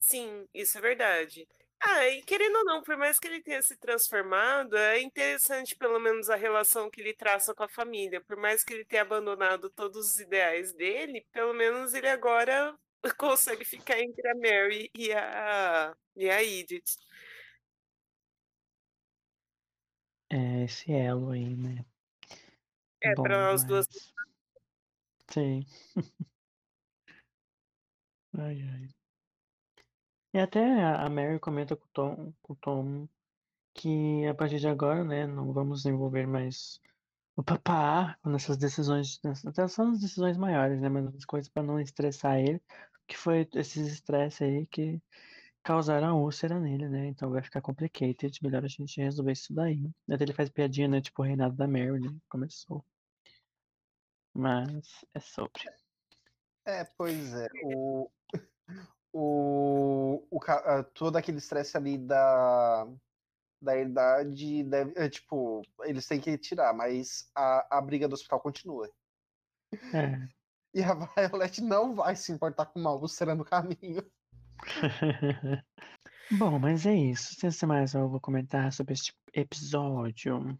Sim, isso é verdade. Ah, e querendo ou não, por mais que ele tenha se transformado, é interessante pelo menos a relação que ele traça com a família. Por mais que ele tenha abandonado todos os ideais dele, pelo menos ele agora consegue ficar entre a Mary e a, e a Edith. É esse elo aí, né? É, Bom para as duas. demais. Sim. Ai, ai. E até a Mary comenta com o Tom, com o Tom que a partir de agora, né, não vamos envolver mais o papá nessas decisões, até são as decisões maiores, né, mas as coisas para não estressar ele, que foi esses estresses aí que causaram a úlcera nele, né, então vai ficar complicated, melhor a gente resolver isso daí. Até ele faz piadinha, né, tipo o reinado da Mary, né, começou. Mas é sobre. É, pois é. O, o, o, ah, todo aquele estresse ali da, da idade deve, é, tipo, eles têm que tirar, mas a, a briga do hospital continua. É. E a Violet não vai se importar com uma úlcera no caminho. Bom, mas é isso. Se você mais algo a comentar sobre este episódio?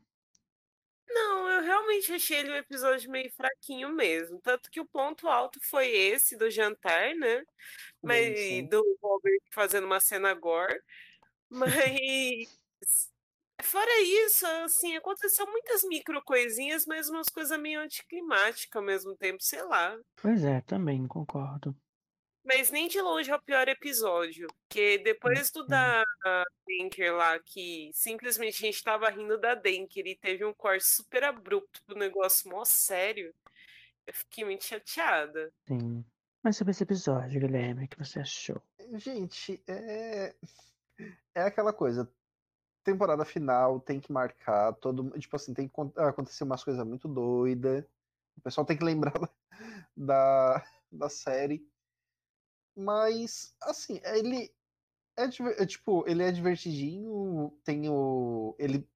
Realmente achei ele um episódio meio fraquinho mesmo. Tanto que o ponto alto foi esse do jantar, né? Mas sim. do Robert fazendo uma cena gore. Mas fora isso, assim, aconteceu muitas micro coisinhas, mas umas coisas meio anticlimáticas ao mesmo tempo, sei lá. Pois é, também concordo. Mas nem de longe é o pior episódio. Porque depois do Uhum. da Denker lá, que simplesmente a gente tava rindo da Denker e teve um corte super abrupto pro negócio mó sério, eu fiquei muito chateada. Sim. Mas sobre esse episódio, Guilherme, o que você achou? Gente, é, é aquela coisa. Temporada final tem que marcar, todo, tipo assim, tem que acon- acontecer umas coisas muito doidas. O pessoal tem que lembrar da, da série. Mas, assim, ele é, é, tipo, ele é divertidinho, tem o. Ele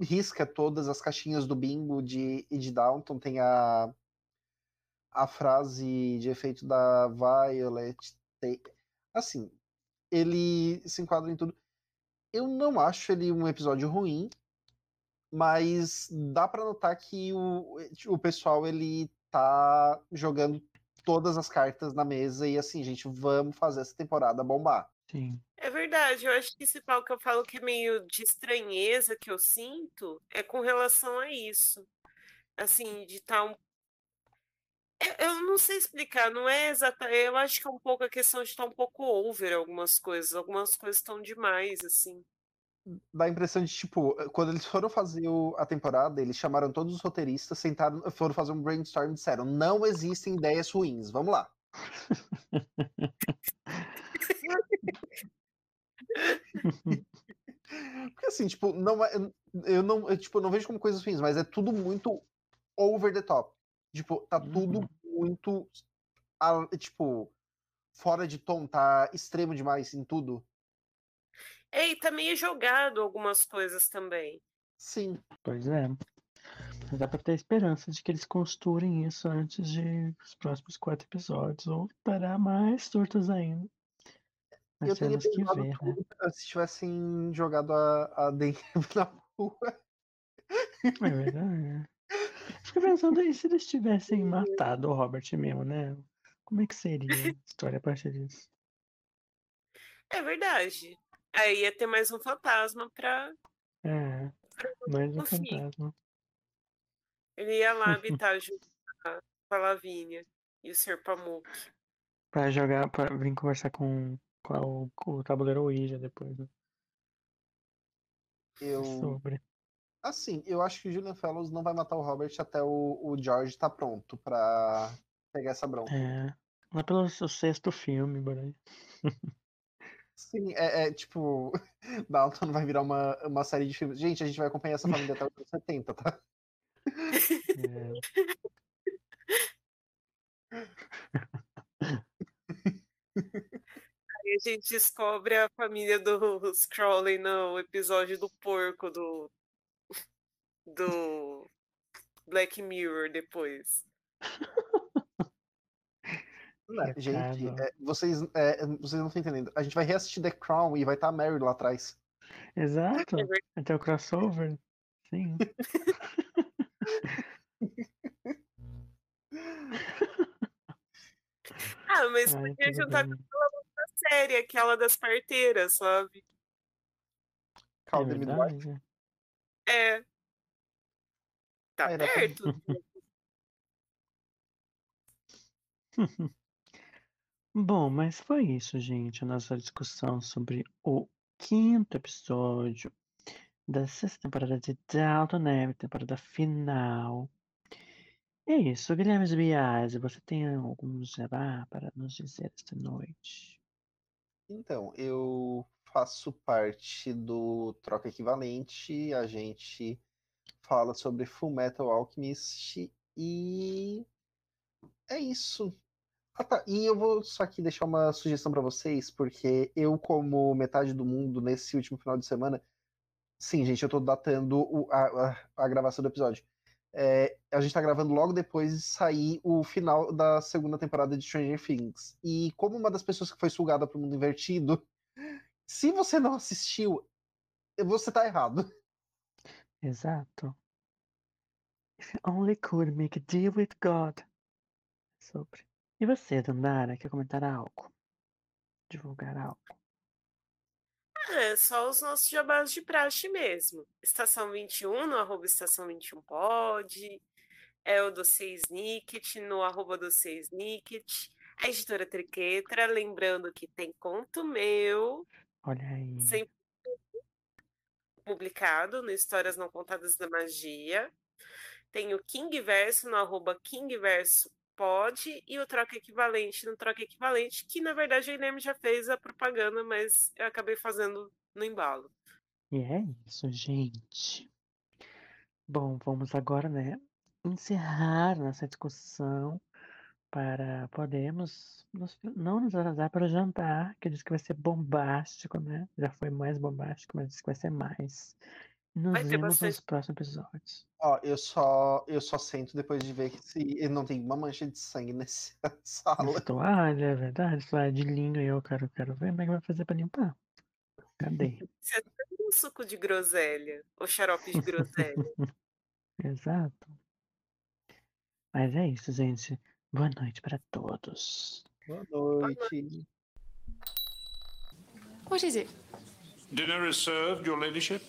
risca todas as caixinhas do bingo de, e de Downton, tem a, a frase de efeito da Violet. tem- assim, ele se enquadra em tudo. Eu não acho ele um episódio ruim, mas dá pra notar que o, o pessoal ele tá jogando todas as cartas na mesa e assim, gente, vamos fazer essa temporada bombar. Sim. É verdade, eu acho que esse pau que eu falo que é meio de estranheza que eu sinto é com relação a isso. Assim, de estar um. Eu, eu não sei explicar, não é exata. Eu acho que é um pouco a questão de estar um pouco over algumas coisas. Algumas coisas estão demais, assim. Dá a impressão de, tipo, quando eles foram fazer o- a temporada, eles chamaram todos os roteiristas, sentaram, foram fazer um brainstorm e disseram: não existem ideias ruins, vamos lá. Porque assim, tipo, não é, eu não, eu, tipo, não vejo como coisas ruins, mas é tudo muito over the top. Tipo, tá tudo Uhum. muito, a- tipo, fora de tom, tá extremo demais em tudo. É, e tá meio jogado algumas coisas também. Sim. Pois é. Mas dá pra ter esperança de que eles costurem isso antes de os próximos quatro episódios, ou parar mais tortas ainda. Nas eu teria cenas que vê, né? se tivessem jogado a, a Dave na rua. É verdade. Fico pensando aí se eles tivessem matado o Robert mesmo, né? Como é que seria a história a partir disso? É verdade. Aí ia ter mais um fantasma pra. É, mais um no fim. fantasma. Ele ia lá habitar junto com a- Lavínia e o Sr. Pamuk. Pra jogar, pra vir conversar com, com, a- o, com o tabuleiro Ouija depois, né? Eu, Sobre. assim, eu acho que o Julian Fellows não vai matar o Robert até o, o George tá pronto pra pegar essa bronca. É. Lá pelo seu sexto filme, Borai. Sim, é, é, tipo, Dalton vai virar uma, uma série de filmes. Gente, a gente vai acompanhar essa família até os anos 70, tá? É. Aí a gente descobre a família dos Crowley no episódio do porco do. do Black Mirror depois. Não, Que gente, é, vocês, é, vocês não estão entendendo. A gente vai reassistir The Crown e vai estar a Mary lá atrás. Exato. É. Até o crossover. Sim. Ah, mas Ai, podia juntar com aquela outra série, aquela das parteiras, sabe? É Midwife. verdade. É. Tá Era perto. Bom, mas foi isso, gente. A nossa discussão sobre o quinto episódio da sexta temporada de Downton Abbey, temporada final. É isso, Guilherme Biase, você tem algum jabá para nos dizer esta noite? Então, eu faço parte do Troca Equivalente. A gente fala sobre Full Metal Alchemist e é isso. Ah, tá. E eu vou só aqui deixar uma sugestão para vocês, porque eu, como metade do mundo nesse último final de semana, sim, gente, eu tô datando o- a, a- a gravação do episódio. É, a gente tá gravando logo depois de sair o final da segunda temporada de Stranger Things. E como uma das pessoas que foi sugada pro mundo invertido, se você não assistiu, você tá errado. Exato. If you only could make a deal with God. Sobre. E você, Dandara, quer comentar algo? Divulgar algo? É, só os nossos jabás de praxe mesmo. Estação 21, no arroba estação 21 pode. É o Dossiê Snicket, no arroba Dossiê Snicket. A editora Triquetra, lembrando que tem conto meu, Olha aí. sempre publicado no Histórias Não Contadas da Magia. Tem o King Verso no arroba King Verso pode e o Troca Equivalente no Troca Equivalente, que na verdade o Guilherme já fez a propaganda, mas eu acabei fazendo no embalo. E é isso, gente. Bom, vamos agora, né, encerrar nossa discussão para podermos nos- não nos atrasar para o jantar, que diz que vai ser bombástico, né? Já foi mais bombástico, mas diz que vai ser mais. Nos Vai ter vemos nos bastante. próximos episódios. Ó, eu só, eu só sento depois de ver se não tem uma mancha de sangue nessa sala. Toalha, é verdade? Toalha de linho, eu quero, quero ver como é que vai fazer para limpar. Cadê? Você tem um suco de groselha, ou xarope de groselha. Exato. Mas é isso, gente. Boa noite para todos. Boa noite. What is it? Dinner is served, Your Ladyship.